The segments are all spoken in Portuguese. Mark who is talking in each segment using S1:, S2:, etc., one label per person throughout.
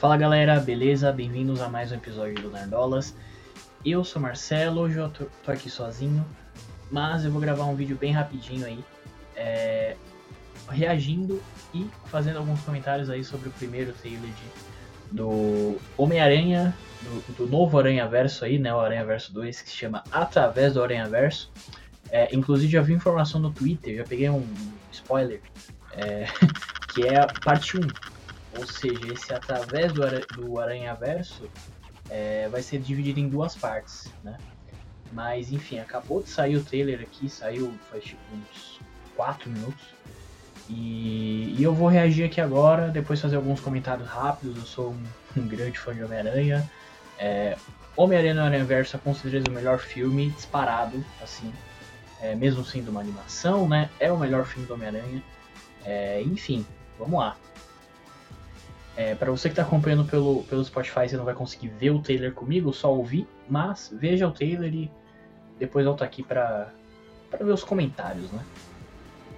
S1: Fala galera, beleza? Bem-vindos a mais um episódio do Nerdolas. Eu sou Marcelo, hoje eu tô, tô, aqui sozinho, mas eu vou gravar um vídeo bem rapidinho aí, é, reagindo e fazendo alguns comentários aí sobre o primeiro trailer de, do Homem-Aranha, do, do, novo Aranha Verso aí, né? O Aranha Verso 2, que se chama Através do Aranha Verso. É, inclusive já vi informação no Twitter, já peguei um spoiler, é, que é a parte 1 ou seja, esse através do, do Aranha Verso é, vai ser dividido em duas partes, né? Mas enfim, acabou de sair o trailer aqui, saiu faz tipo uns 4 minutos. E, e, eu vou reagir aqui agora, depois fazer alguns comentários rápidos. Eu sou um, um grande fã de Homem-Aranha. É, Homem-Aranha no Aranha Verso é com certeza o melhor filme disparado, assim. É, mesmo sendo uma animação, né? É o melhor filme do Homem-Aranha. É, enfim, vamos lá. É, para você que está acompanhando pelo, pelo Spotify, você não vai conseguir ver o trailer comigo, só ouvir, mas veja o trailer e depois volta aqui para ver os comentários, né?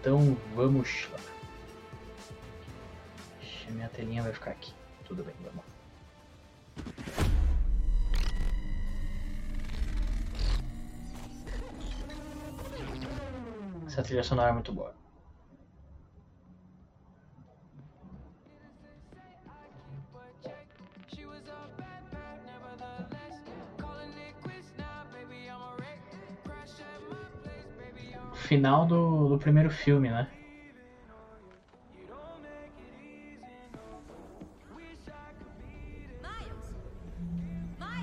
S1: Então vamos lá. Minha telinha vai ficar aqui. Tudo bem, vamos lá. Essa trilha sonora é muito boa. Final do, do primeiro filme, né?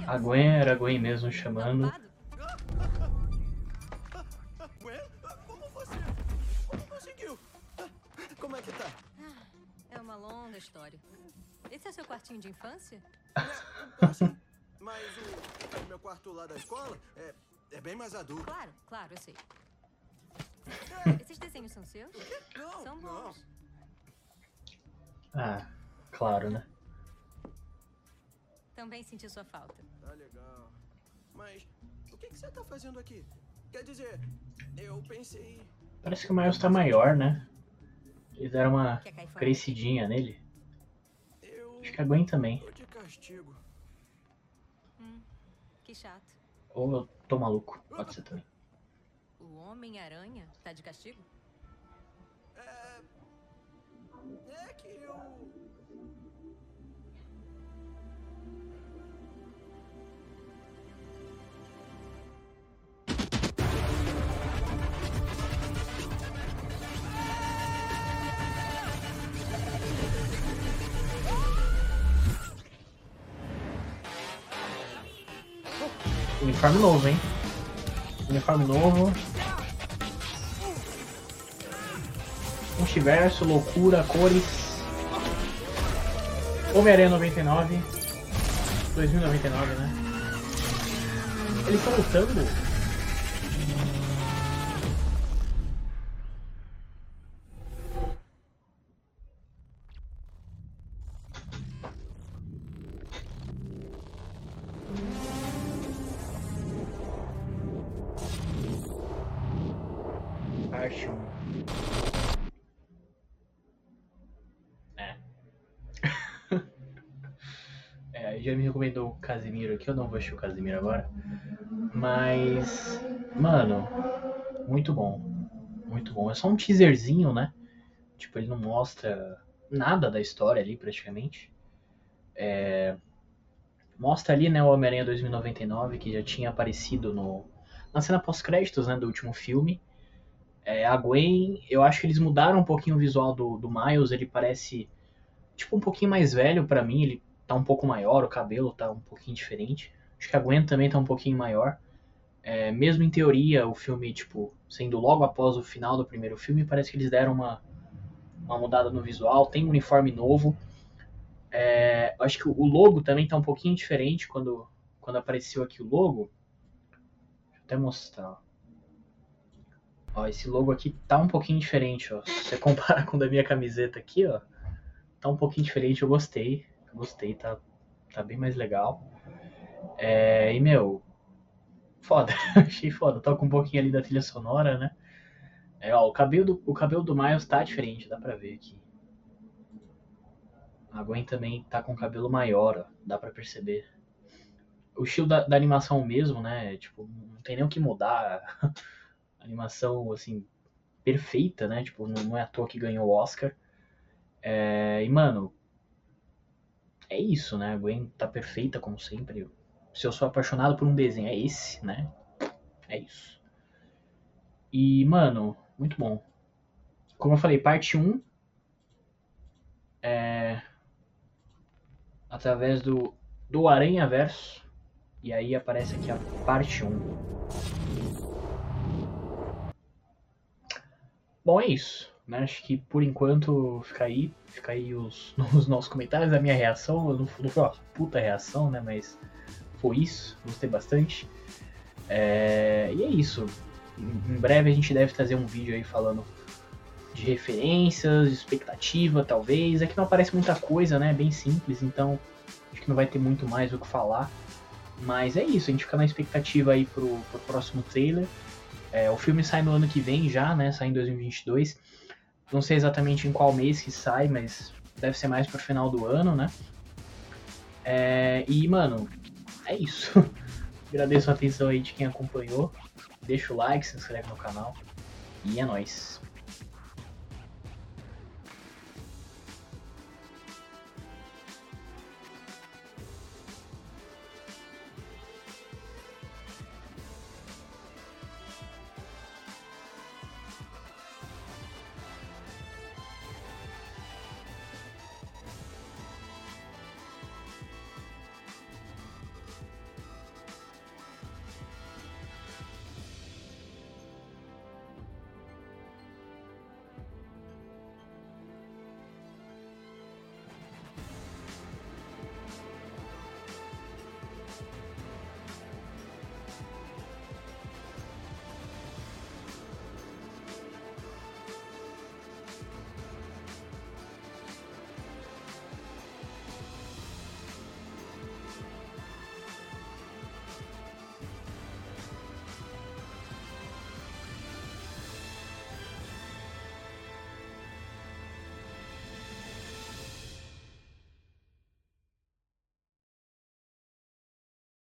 S1: A Gwen era a Gwen mesmo chamando.
S2: Gwen? Como você? Como conseguiu? Como é que tá?
S3: É uma longa história. Esse é seu quartinho de infância?
S2: Sim, mas o, o, meu quarto lá da escola é, é bem mais adulto.
S3: Claro, claro, eu sei. Esses desenhos são seus?
S2: Não,
S3: são bons.
S1: Ah, claro, né?
S3: Também senti sua falta.
S2: Tá legal. Mas o que, que você tá fazendo aqui? Quer dizer, eu pensei.
S1: Parece que o Miles tá maior, né? Eles deram uma crescidinha nele.
S2: Eu...
S1: Acho que a Gwen também.
S2: Tô de castigo.
S3: Hum, que chato.
S1: Ou eu tô maluco, pode ser também.
S3: O Homem-Aranha tá de castigo?
S2: É. É que eu.
S1: Uniforme novo, hein? Uniforme novo. Multiverso, loucura, cores. Homem-Aranha 99. 2099, né? Eles estão lutando? Acho. É. é, já me recomendou o Casimiro aqui, eu não vou assistir o Casimiro agora. Mas, mano, muito bom. Muito bom. É só um teaserzinho, né? Tipo, ele não mostra nada da história ali, praticamente. É... Mostra ali, né, o Homem-Aranha 2099, que já tinha aparecido no... na cena pós-créditos, né, do último filme. É, a Gwen, eu acho que eles mudaram um pouquinho o visual do, do Miles, ele parece tipo um pouquinho mais velho para mim, ele tá um pouco maior, o cabelo tá um pouquinho diferente. Acho que a Gwen também tá um pouquinho maior. É, mesmo em teoria, o filme, tipo, sendo logo após o final do primeiro filme, parece que eles deram uma, uma mudada no visual, tem um uniforme novo. É, acho que o logo também tá um pouquinho diferente quando, quando apareceu aqui o logo. Deixa eu até mostrar. Ó, esse logo aqui tá um pouquinho diferente, ó. Se você compara com o da minha camiseta aqui, ó, tá um pouquinho diferente, eu gostei. gostei, tá, tá bem mais legal. É, e, meu, foda, achei foda. Toca um pouquinho ali da trilha sonora, né? É, ó, o cabelo, do, o cabelo do Miles tá diferente, dá pra ver aqui. A Gwen também tá com cabelo maior, ó, dá pra perceber. O estilo da, da animação mesmo, né? Tipo, não tem nem o que mudar. Animação, assim, perfeita, né? Tipo, não, não é à toa que ganhou o Oscar. É, e, mano, é isso, né? A Gwen tá perfeita, como sempre. Se eu sou apaixonado por um desenho, é esse, né? É isso. E, mano, muito bom. Como eu falei, parte 1 é através do, do Aranha Verso. E aí aparece aqui a parte 1. Bom, é isso. Né? Acho que por enquanto fica aí. Fica aí os, os nossos comentários, a minha reação. Não, não foi uma puta reação, né? Mas foi isso. Gostei bastante. É, e é isso. Em, breve a gente deve trazer um vídeo aí falando de referências, de expectativa, talvez. É que não aparece muita coisa, né? Bem simples, então acho que não vai ter muito mais o que falar. Mas é isso, a gente fica na expectativa aí pro, pro próximo trailer. É, o filme sai no ano que vem já, né? Sai em 2022. Não sei exatamente em qual mês que sai, mas deve ser mais pro final do ano, né? É, e, mano, é isso. Agradeço a atenção aí de quem acompanhou. Deixa o like, se inscreve no canal. E é nóis.